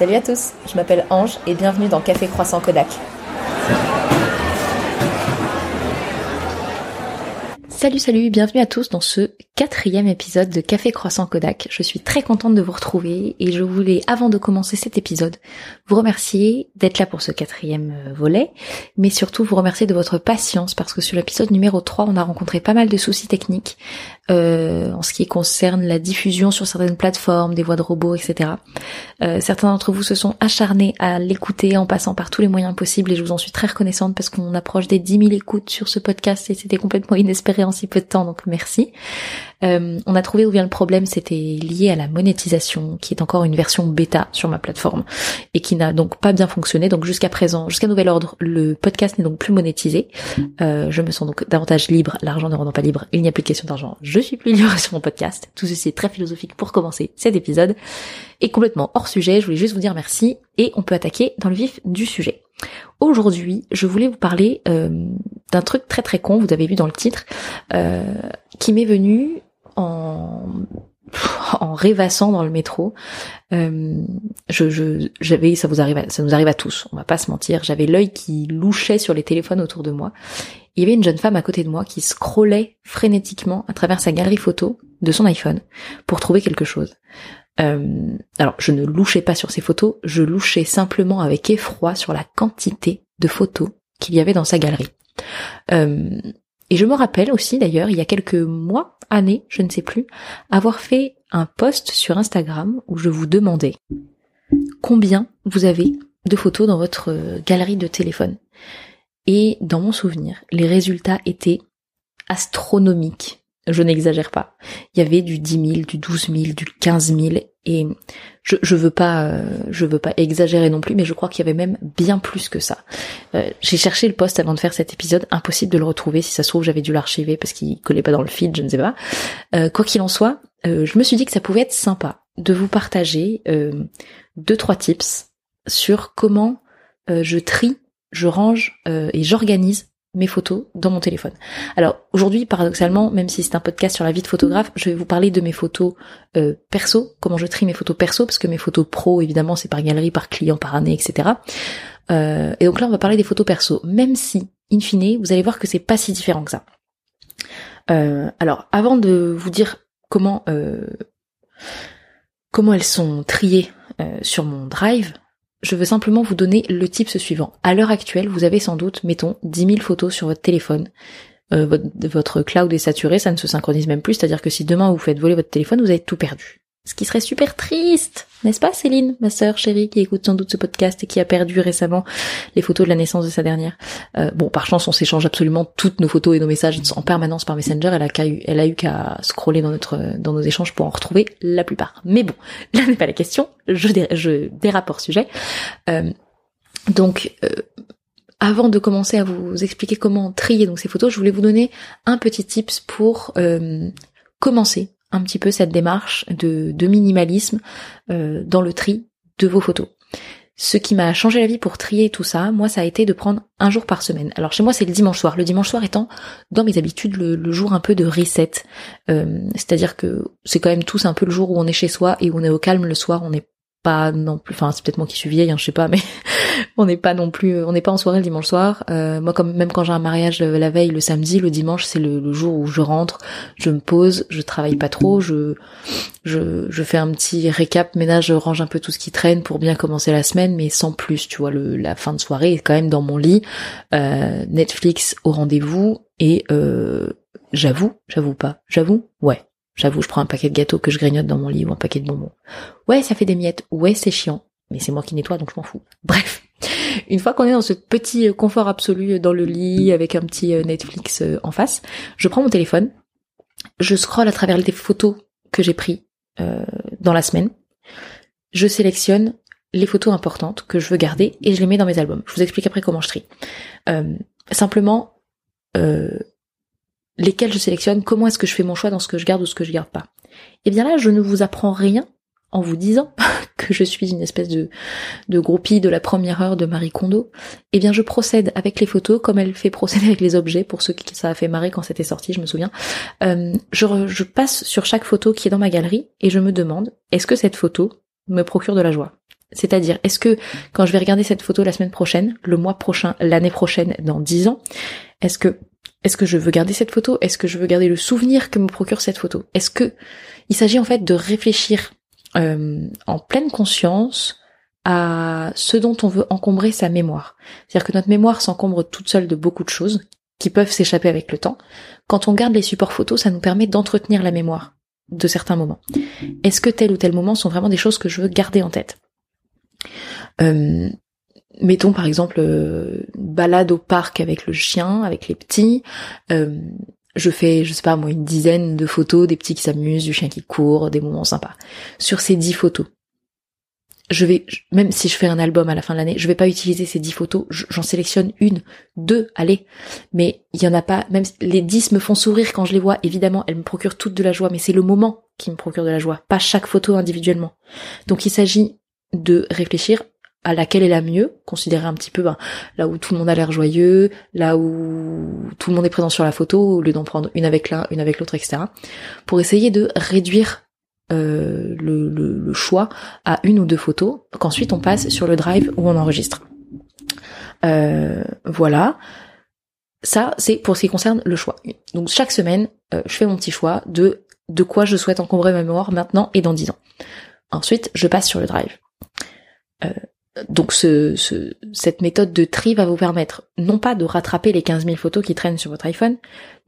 Salut à tous, je m'appelle Ange et bienvenue dans Café Croissant Kodak. Salut, salut, bienvenue à tous dans ce quatrième épisode de Café Croissant Kodak. Je suis très contente de vous retrouver et je voulais, avant de commencer cet épisode, vous remercier d'être là pour ce quatrième euh, volet, mais surtout vous remercier de votre patience parce que sur l'épisode numéro 3, on a rencontré pas mal de soucis techniques euh, en ce qui concerne la diffusion sur certaines plateformes, des voix de robots, etc. Euh, certains d'entre vous se sont acharnés à l'écouter en passant par tous les moyens possibles et je vous en suis très reconnaissante parce qu'on approche des 10 000 écoutes sur ce podcast et c'était complètement inespéré en si peu de temps, donc merci. Euh, on a trouvé où vient le problème, c'était lié à la monétisation, qui est encore une version bêta sur ma plateforme et qui n'a donc pas bien fonctionné. Donc jusqu'à présent, jusqu'à nouvel ordre, le podcast n'est donc plus monétisé. Euh, je me sens donc davantage libre. L'argent ne rendant pas libre, il n'y a plus de question d'argent. Suis plus libre sur mon podcast. Tout ceci est très philosophique pour commencer cet épisode. Et complètement hors sujet, je voulais juste vous dire merci et on peut attaquer dans le vif du sujet. Aujourd'hui, je voulais vous parler euh, d'un truc très très con, vous avez vu dans le titre, euh, qui m'est venu en en rêvassant dans le métro. Euh, je, j'avais, ça vous arrive, ça nous arrive à tous. On va pas se mentir. J'avais l'œil qui louchait sur les téléphones autour de moi. Il y avait une jeune femme à côté de moi qui scrollait frénétiquement à travers sa galerie photo de son iPhone pour trouver quelque chose. Euh, alors, je ne louchais pas sur ses photos, je louchais simplement avec effroi sur la quantité de photos qu'il y avait dans sa galerie. Euh, et je me rappelle aussi d'ailleurs, il y a quelques mois, années, je ne sais plus, avoir fait un post sur Instagram où je vous demandais combien vous avez de photos dans votre galerie de téléphone. Et dans mon souvenir, les résultats étaient astronomiques. Je n'exagère pas. Il y avait du 10 000, du 12 000, du 15 000 et je, je veux pas, euh, je veux pas exagérer non plus, mais je crois qu'il y avait même bien plus que ça. Euh, j'ai cherché le poste avant de faire cet épisode, impossible de le retrouver. Si ça se trouve, j'avais dû l'archiver parce qu'il collait pas dans le feed, je ne sais pas. Euh, quoi qu'il en soit, je me suis dit que ça pouvait être sympa de vous partager deux trois tips sur comment je trie, je range et j'organise mes photos dans mon téléphone. Alors aujourd'hui, paradoxalement, même si c'est un podcast sur la vie de photographe, je vais vous parler de mes photos euh, perso, comment je trie mes photos perso, parce que mes photos pro, évidemment, c'est par galerie, par client, par année, etc. Euh, et donc là, on va parler des photos perso, même si, in fine, vous allez voir que c'est pas si différent que ça. Euh, alors, avant de vous dire comment comment elles sont triées sur mon drive, je veux simplement vous donner le type suivant. À l'heure actuelle, vous avez sans doute, mettons, 10 000 photos sur votre téléphone. Euh, votre, votre, cloud est saturé, ça ne se synchronise même plus, c'est-à-dire que si demain vous faites voler votre téléphone, vous avez tout perdu. Ce qui serait super triste, n'est-ce pas Céline, ma sœur chérie, qui écoute sans doute ce podcast et qui a perdu récemment les photos de la naissance de sa dernière. Euh, bon, par chance, on s'échange absolument toutes nos photos et nos messages en permanence par Messenger. Elle a, elle eu qu'à scroller dans notre, dans nos échanges pour en retrouver la plupart. Mais bon, là n'est pas la question. Je, je dérape hors sujet. Euh, donc, euh, avant de commencer à vous expliquer comment trier donc ces photos, je voulais vous donner un petit tips pour commencer un petit peu cette démarche de, minimalisme euh, dans le tri de vos photos. Ce qui m'a changé la vie pour trier tout ça, moi, ça a été de prendre un jour par semaine. Alors chez moi, c'est le dimanche soir. Le dimanche soir étant dans mes habitudes le, jour un peu de reset. Euh, c'est-à-dire que c'est quand même tous un peu le jour où on est chez soi et où on est au calme le soir. On n'est pas non plus, enfin c'est peut-être moi qui suis vieille, hein, je sais pas, mais on n'est pas non plus, on n'est pas en soirée le dimanche soir. Euh, moi, comme même quand j'ai un mariage euh, la veille, le samedi, le dimanche, c'est le, jour où je rentre, je me pose, je travaille pas trop, je, je, je fais un petit récap, ménage, je range un peu tout ce qui traîne pour bien commencer la semaine, mais sans plus. Tu vois, le, la fin de soirée est quand même dans mon lit, euh, Netflix au rendez-vous et j'avoue, j'avoue pas, j'avoue, ouais, J'avoue, je prends un paquet de gâteaux que je grignote dans mon lit ou un paquet de bonbons. Ouais, ça fait des miettes. Ouais, c'est chiant. Mais c'est moi qui nettoie, donc je m'en fous. Bref. Une fois qu'on est dans ce petit euh, confort absolu dans le lit avec un petit euh, Netflix euh, en face, je prends mon téléphone, je scrolle à travers les photos que j'ai pris dans la semaine, je sélectionne les photos importantes que je veux garder et je les mets dans mes albums. Je vous explique après comment je trie. simplement, lesquels je sélectionne, comment est-ce que je fais mon choix dans ce que je garde ou ce que je garde pas. Et eh bien là, je ne vous apprends rien en vous disant que je suis une espèce de, de groupie de la première heure de Marie Kondo, eh bien je procède avec les photos comme elle fait procéder avec les objets, pour ceux qui ça a fait marrer quand c'était sorti, je me souviens. Euh, je, je passe sur chaque photo qui est dans ma galerie et je me demande, est-ce que cette photo me procure de la joie? C'est-à-dire, est-ce que quand je vais regarder cette photo la semaine prochaine, le mois prochain, l'année prochaine, dans dix ans, est-ce que est-ce que je veux garder cette photo? Est-ce que je veux garder le souvenir que me procure cette photo? Est-ce que il s'agit en fait de réfléchir euh, en pleine conscience à ce dont on veut encombrer sa mémoire. C'est-à-dire que notre mémoire s'encombre toute seule de beaucoup de choses qui peuvent s'échapper avec le temps. Quand on garde les supports photos, ça nous permet d'entretenir la mémoire de certains moments. Est-ce que tel ou tel moment sont vraiment des choses que je veux garder en tête? Euh, Mettons par exemple euh, balade au parc avec le chien, avec les petits. Euh, je fais, je sais pas moi, une dizaine de photos des petits qui s'amusent, du chien qui court, des moments sympas. Sur ces dix photos, je vais, même si je fais un album à la fin de l'année, je vais pas utiliser ces dix photos, j'en sélectionne une, deux, allez. Mais il y en a pas, même les dix me font sourire quand je les vois, évidemment, elles me procurent toutes de la joie, mais c'est le moment qui me procure de la joie, pas chaque photo individuellement. Donc il s'agit de réfléchir à laquelle est la mieux, considérer un petit peu ben, là où tout le monde a l'air joyeux, là où tout le monde est présent sur la photo, au lieu d'en prendre une avec l'un, une avec l'autre, etc. Pour essayer de réduire euh, le, choix à une ou deux photos, qu'ensuite on passe sur le drive où on enregistre. Euh, voilà. Ça, c'est pour ce qui concerne le choix. Donc chaque semaine, euh, je fais mon petit choix de de quoi je souhaite encombrer ma mémoire maintenant et dans dix ans. Ensuite, je passe sur le drive. Donc ce, ce, cette méthode de tri va vous permettre non pas de rattraper les 15 000 photos qui traînent sur votre iPhone,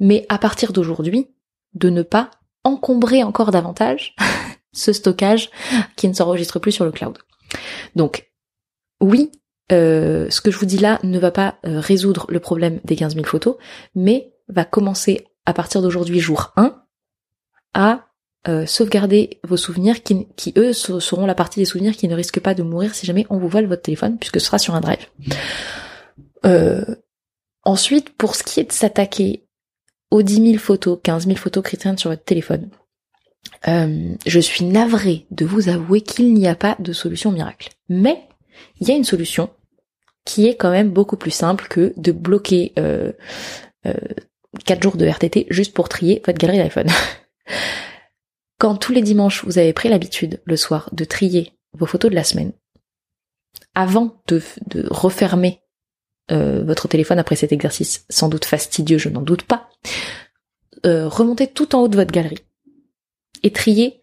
mais à partir d'aujourd'hui, de ne pas encombrer encore davantage ce stockage qui ne s'enregistre plus sur le cloud. Donc, oui, euh, ce que je vous dis là ne va pas euh, résoudre le problème des 15 000 photos, mais va commencer à partir d'aujourd'hui, jour 1, à euh, sauvegarder vos souvenirs qui, qui, eux, seront la partie des souvenirs qui ne risquent pas de mourir si jamais on vous vole votre téléphone, puisque ce sera sur un drive. ensuite, pour ce qui est de s'attaquer aux 10 000 photos, 15 000 photos chrétiennes sur votre téléphone, euh, je suis navrée de vous avouer qu'il n'y a pas de solution miracle. Mais il y a une solution qui est quand même beaucoup plus simple que de bloquer euh, euh, 4 jours de RTT juste pour trier votre galerie d'iPhone. Quand tous les dimanches vous avez pris l'habitude le soir de trier vos photos de la semaine, avant de, refermer euh, votre téléphone après cet exercice sans doute fastidieux, je n'en doute pas, euh, remontez tout en haut de votre galerie et triez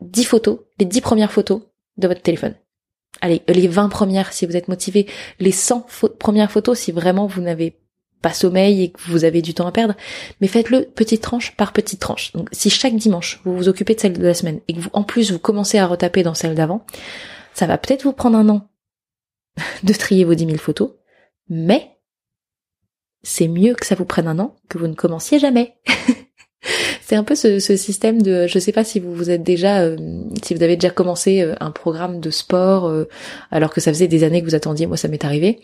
10 photos, les 10 premières photos de votre téléphone. Allez, les 20 premières si vous êtes motivé, les 100 premières photos si vraiment vous n'avez pas sommeil et que vous avez du temps à perdre, mais faites-le petite tranche par petite tranche. Donc si chaque dimanche vous vous occupez de celle de la semaine et que vous en plus vous commencez à retaper dans celle d'avant, ça va peut-être vous prendre un an de trier vos 10 000 photos, mais c'est mieux que ça vous prenne un an que vous ne commenciez jamais. c'est un peu ce, système de, je sais pas si vous vous êtes déjà, euh, si vous avez déjà commencé euh, un programme de sport euh, alors que ça faisait des années que vous attendiez. Moi, ça m'est arrivé.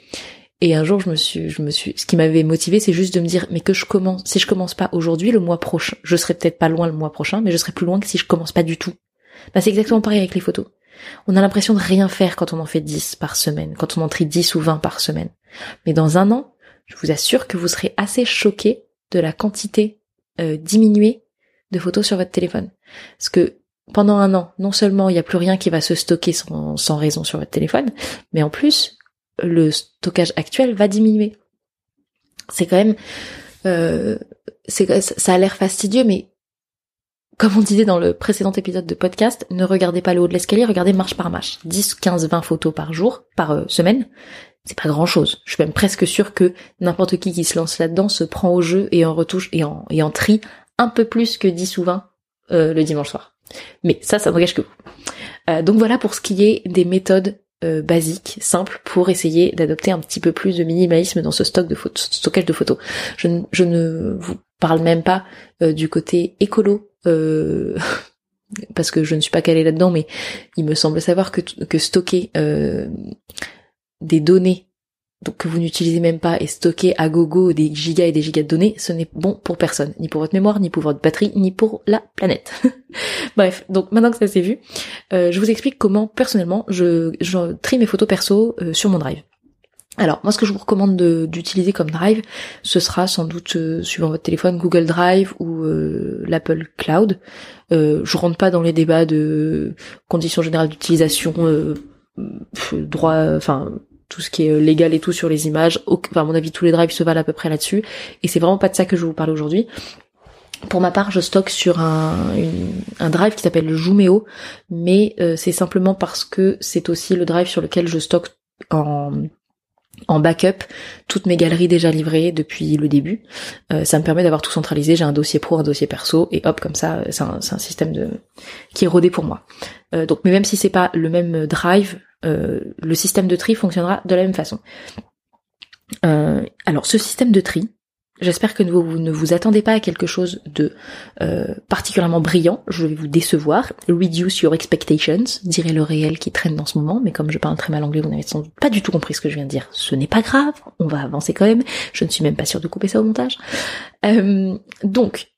Et un jour, je me suis, je me suis, ce qui m'avait motivé, c'est juste de me dire, mais que je commence, si je commence pas aujourd'hui, le mois prochain, je serai peut-être pas loin le mois prochain, mais je serai plus loin que si je commence pas du tout. Bah, c'est exactement pareil avec les photos. On a l'impression de rien faire quand on en fait 10 par semaine, quand on en trie 10 ou 20 par semaine. Mais dans un an, je vous assure que vous serez assez choqué de la quantité euh, diminuée de photos sur votre téléphone. Parce que pendant un an, non seulement il n'y a plus rien qui va se stocker sans, sans raison sur votre téléphone, mais en plus, le stockage actuel va diminuer. C'est quand même... Euh, c'est, ça a l'air fastidieux, mais comme on disait dans le précédent épisode de podcast, ne regardez pas le haut de l'escalier, regardez marche par marche. 10, 15, 20 photos par jour, par euh, semaine, c'est pas grand chose. Je suis même presque sûre que n'importe qui qui se lance là-dedans se prend au jeu et en retouche et en, et en trie un peu plus que 10 ou 20 euh, le dimanche soir. Mais ça, ça n'engage que vous. Donc voilà pour ce qui est des méthodes euh, basiques, simples, pour essayer d'adopter un petit peu plus de minimalisme dans ce stockage de photos. Je ne, vous parle même pas du côté écolo. parce que je ne suis pas calée là-dedans, mais il me semble savoir que stocker des données donc que vous n'utilisez même pas et stocker à gogo des gigas et des gigas de données, ce n'est bon pour personne, ni pour votre mémoire, ni pour votre batterie, ni pour la planète. Bref, donc maintenant que ça s'est vu, euh, je vous explique comment personnellement je, trie mes photos perso euh, sur mon drive. Alors moi ce que je vous recommande d'utiliser comme drive, ce sera sans doute euh, suivant votre téléphone Google Drive ou l'Apple Cloud. je rentre pas dans les débats de conditions générales d'utilisation droit, enfin tout ce qui est légal et tout sur les images. Enfin, à mon avis, tous les drives se valent à peu près là-dessus. Et c'est vraiment pas de ça que je vous parler aujourd'hui. Pour ma part, je stocke sur un, drive qui s'appelle Jumeo, mais c'est simplement parce que c'est aussi le drive sur lequel je stocke en backup toutes mes galeries déjà livrées depuis le début. Euh, ça me permet d'avoir tout centralisé. J'ai un dossier pro, un dossier perso, et hop, comme ça, c'est un, système qui est rodé pour moi. Euh, donc, mais même si c'est pas le même drive, euh, le système de tri fonctionnera de la même façon. alors, ce système de tri, J'espère que vous, ne vous attendez pas à quelque chose de euh, particulièrement brillant. Je vais vous décevoir. Reduce your expectations, dirait le réel qui traîne dans ce moment. Mais comme je parle très mal anglais, vous n'avez sans doute pas du tout compris ce que je viens de dire. Ce n'est pas grave. On va avancer quand même. Je ne suis même pas sûre de couper ça au montage. Euh, donc,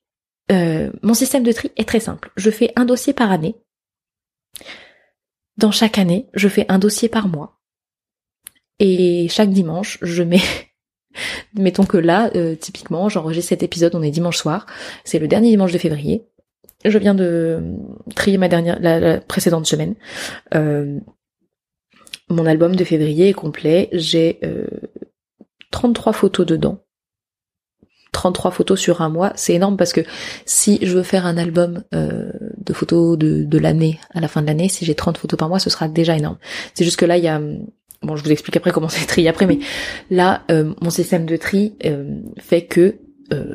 euh, mon système de tri est très simple. Je fais un dossier par année. Dans chaque année, je fais un dossier par mois. Et chaque dimanche, je mets Mettons que là, euh, typiquement, j'enregistre cet épisode, on est dimanche soir, c'est le dernier dimanche de février. Je viens de trier ma dernière, la, précédente semaine. Euh, mon album de février est complet. J'ai 33 euh, photos dedans. 33 photos sur un mois, c'est énorme parce que si je veux faire un album de photos de, de l'année à la fin de l'année, si j'ai 30 photos par mois, ce sera déjà énorme. C'est juste que là, il y a bon, je vous explique après comment c'est trié après, mais là, euh, mon système de tri euh, fait que euh,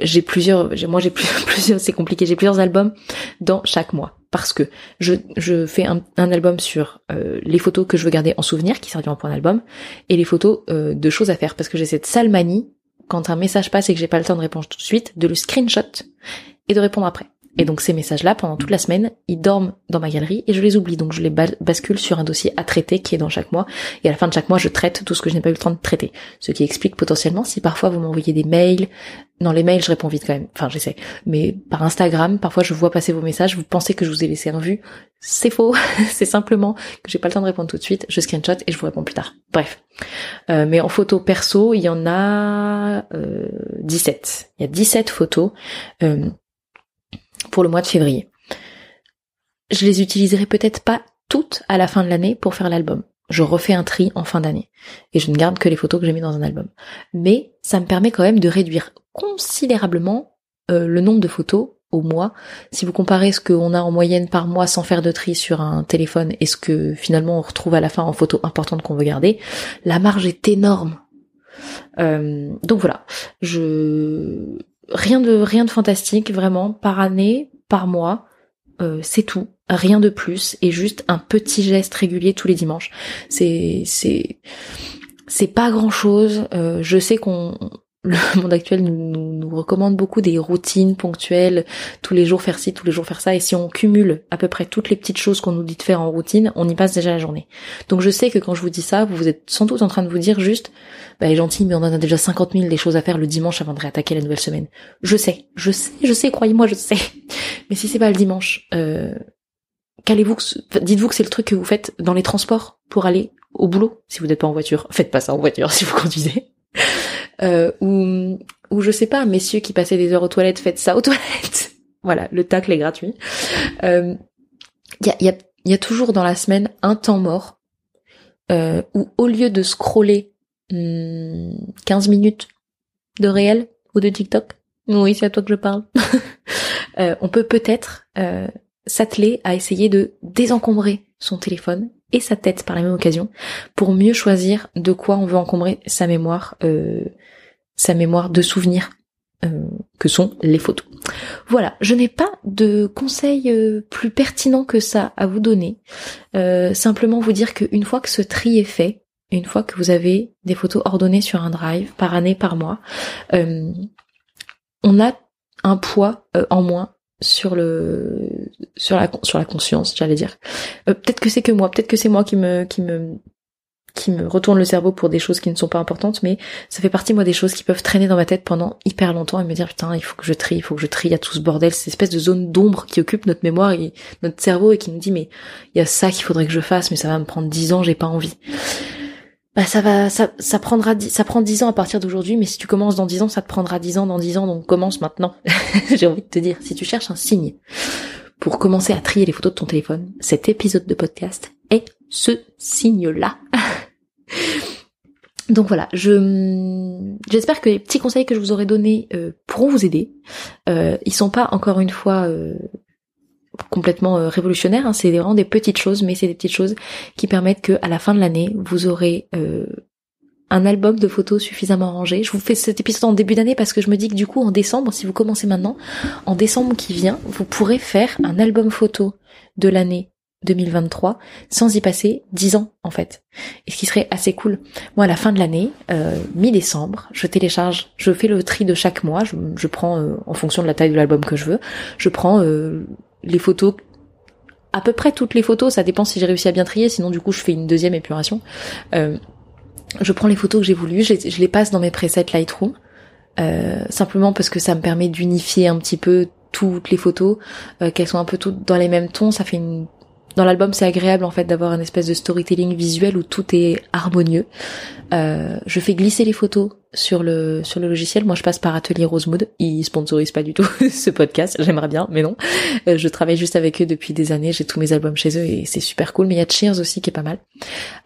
j'ai plusieurs, moi j'ai plusieurs, c'est compliqué, j'ai plusieurs albums dans chaque mois parce que je, je fais un, album sur les photos que je veux garder en souvenir qui serviront pour un album et les photos de choses à faire parce que j'ai cette sale manie quand un message passe et que j'ai pas le temps de répondre tout de suite de le screenshot et de répondre après. Et donc ces messages-là, pendant toute la semaine, ils dorment dans ma galerie et je les oublie. Donc je les bascule sur un dossier à traiter qui est dans chaque mois. Et à la fin de chaque mois, je traite tout ce que je n'ai pas eu le temps de traiter. Ce qui explique potentiellement si parfois vous m'envoyez des mails. Non, les mails, je réponds vite quand même. Enfin, j'essaie. Mais par Instagram, parfois je vois passer vos messages. Vous pensez que je vous ai laissé en vue. C'est faux. c'est simplement que j'ai pas le temps de répondre tout de suite. Je screenshot et je vous réponds plus tard. Bref. Euh, mais en photo perso, il y en a euh, 17. Il y a 17 photos. Euh, pour le mois de février. Je les utiliserai peut-être pas toutes à la fin de l'année pour faire l'album. Je refais un tri en fin d'année et je ne garde que les photos que j'ai mis dans un album. Mais ça me permet quand même de réduire considérablement euh, le nombre de photos au mois. Si vous comparez ce qu'on a en moyenne par mois sans faire de tri sur un téléphone et ce que finalement on retrouve à la fin en photos importantes qu'on veut garder, la marge est énorme. Euh, donc voilà, je rien de rien de fantastique vraiment par année, par mois, euh, c'est tout, rien de plus et juste un petit geste régulier tous les dimanches. C'est c'est c'est pas grand chose. Euh, je sais qu'on le monde actuel nous, nous, recommande beaucoup des routines ponctuelles, tous les jours faire ci, tous les jours faire ça, et si on cumule à peu près toutes les petites choses qu'on nous dit de faire en routine, on y passe déjà la journée. Donc je sais que quand je vous dis ça, vous êtes sans doute en train de vous dire juste, bah est gentil, mais on en a déjà 50 000 des choses à faire le dimanche avant de réattaquer la nouvelle semaine. Je sais, je sais, je sais, croyez-moi, je sais. Mais si c'est pas le dimanche, euh, qu'allez-vous, dites-vous que c'est le truc que vous faites dans les transports pour aller au boulot, si vous n'êtes pas en voiture. Faites pas ça en voiture si vous conduisez euh, ou, ou je sais pas, messieurs qui passaient des heures aux toilettes, faites ça aux toilettes. voilà, le tacle est gratuit. Il euh, y, a, y, a, y, a, toujours dans la semaine un temps mort euh, où au lieu de scroller 15 hmm, minutes de réel ou de TikTok, oui, c'est à toi que je parle, euh, on peut peut-être euh, s'atteler à essayer de désencombrer son téléphone sa tête par la même occasion pour mieux choisir de quoi on veut encombrer sa mémoire, euh, sa mémoire de souvenirs euh, que sont les photos. Voilà, je n'ai pas de conseils euh, plus pertinents que ça à vous donner. simplement vous dire qu'une fois que ce tri est fait, une fois que vous avez des photos ordonnées sur un drive par année, par mois, on a un poids en moins sur le sur la sur la conscience j'allais dire. Euh, peut-être que c'est que moi peut-être que c'est moi qui me qui me qui me retourne le cerveau pour des choses qui ne sont pas importantes mais ça fait partie moi des choses qui peuvent traîner dans ma tête pendant hyper longtemps et me dire putain il faut que je trie il faut que je trie il y a tout ce bordel cette espèce de zone d'ombre qui occupe notre mémoire et notre cerveau et qui nous dit mais il y a ça qu'il faudrait que je fasse mais ça va me prendre dix ans j'ai pas envie bah ça va ça, ça prendra ça prend dix ans à partir d'aujourd'hui mais si tu commences dans dix ans ça te prendra dix ans dans dix ans donc commence maintenant j'ai envie de te dire si tu cherches un signe pour commencer à trier les photos de ton téléphone cet épisode de podcast est ce signe-là. Donc voilà, je j'espère que les petits conseils que je vous aurais donnés euh, pourront vous aider. Euh, ils sont pas encore une fois euh, complètement euh, révolutionnaires, hein, c'est vraiment des petites choses, mais c'est des petites choses qui permettent que à la fin de l'année, vous aurez un album de photos suffisamment rangé. Je vous fais cet épisode en début d'année parce que je me dis que du coup en décembre, si vous commencez maintenant, en décembre qui vient, vous pourrez faire un album photo de l'année 2023 sans y passer 10 ans en fait. Et ce qui serait assez cool. Moi à la fin de l'année, euh, mi-décembre, je télécharge, je fais le tri de chaque mois, je, prends euh, en fonction de la taille de l'album que je veux, je prends euh, les photos à peu près toutes les photos, ça dépend si j'ai réussi à bien trier, sinon du coup je fais une deuxième épuration. je prends les photos que j'ai voulu, je les, passe dans mes presets Lightroom, simplement parce que ça me permet d'unifier un petit peu toutes les photos, qu'elles soient un peu toutes dans les mêmes tons, ça fait une dans l'album, c'est agréable en fait d'avoir une espèce de storytelling visuel où tout est harmonieux. Euh, je fais glisser les photos sur le sur le logiciel. Moi, je passe par Atelier Rosemood. Ils sponsorisent pas du tout ce podcast. J'aimerais bien, mais non. Euh, je travaille juste avec eux depuis des années. J'ai tous mes albums chez eux et c'est super cool. Mais il y a Cheers aussi qui est pas mal.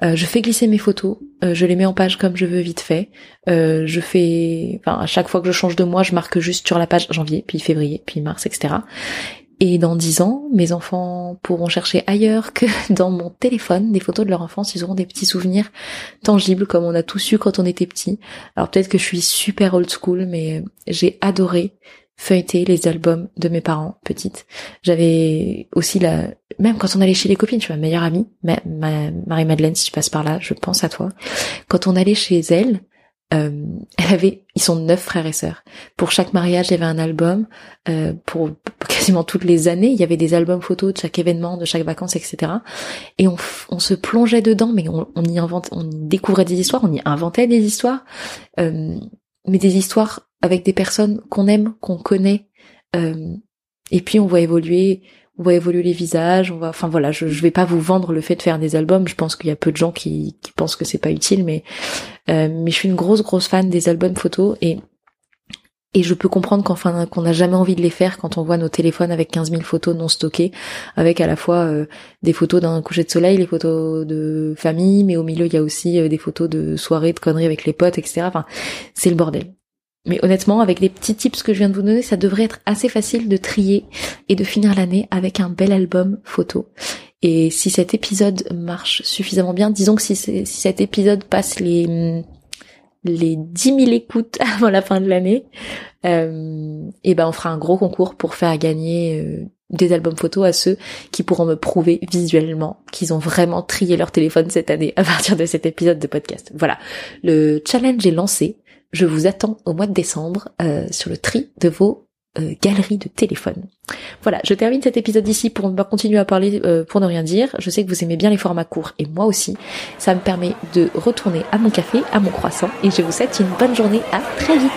Euh, je fais glisser mes photos. Euh, je les mets en page comme je veux vite fait. Euh, je fais, enfin, à chaque fois que je change de mois, je marque juste sur la page janvier, puis février, puis mars, etc. Et dans dix ans, mes enfants pourront chercher ailleurs que dans mon téléphone des photos de leur enfance. Ils auront des petits souvenirs tangibles comme on a tous eu quand on était petit. Alors peut-être que je suis super old school, mais j'ai adoré feuilleter les albums de mes parents petites. J'avais aussi la, même quand on allait chez les copines, suis ma meilleure amie, ma, Marie-Madeleine, si tu passes par là, je pense à toi. Quand on allait chez elle, euh, elle avait, ils sont neuf frères et sœurs. Pour chaque mariage, il y avait un album. Euh, pour quasiment toutes les années, il y avait des albums photos de chaque événement, de chaque vacances, etc. Et on, on se plongeait dedans, mais on, on, y invente, on y découvrait des histoires, on y inventait des histoires, euh, mais des histoires avec des personnes qu'on aime, qu'on connaît. Euh, et puis on voit évoluer on va évoluer les visages, on va, enfin voilà, je, je vais pas vous vendre le fait de faire des albums. Je pense qu'il y a peu de gens qui, pensent que c'est pas utile, mais euh, mais je suis une grosse grosse fan des albums photos et et je peux comprendre qu'enfin qu'on n'a jamais envie de les faire quand on voit nos téléphones avec 15 000 photos non stockées, avec à la fois euh, des photos d'un coucher de soleil, les photos de famille, mais au milieu il y a aussi euh, des photos de soirées, de conneries avec les potes, etc. Enfin, c'est le bordel. Mais honnêtement, avec les petits tips que je viens de vous donner, ça devrait être assez facile de trier et de finir l'année avec un bel album photo. Et si cet épisode marche suffisamment bien, disons que si, cet épisode passe les les 10 000 écoutes avant la fin de l'année, euh, et ben on fera un gros concours pour faire gagner euh, des albums photos à ceux qui pourront me prouver visuellement qu'ils ont vraiment trié leur téléphone cette année à partir de cet épisode de podcast. Voilà, le challenge est lancé je vous attends au mois de décembre euh, sur le tri de vos euh, galeries de téléphone. Voilà, je termine cet épisode ici pour continuer à parler euh, pour ne rien dire. Je sais que vous aimez bien les formats courts et moi aussi. Ça me permet de retourner à mon café, à mon croissant et je vous souhaite une bonne journée. À très vite.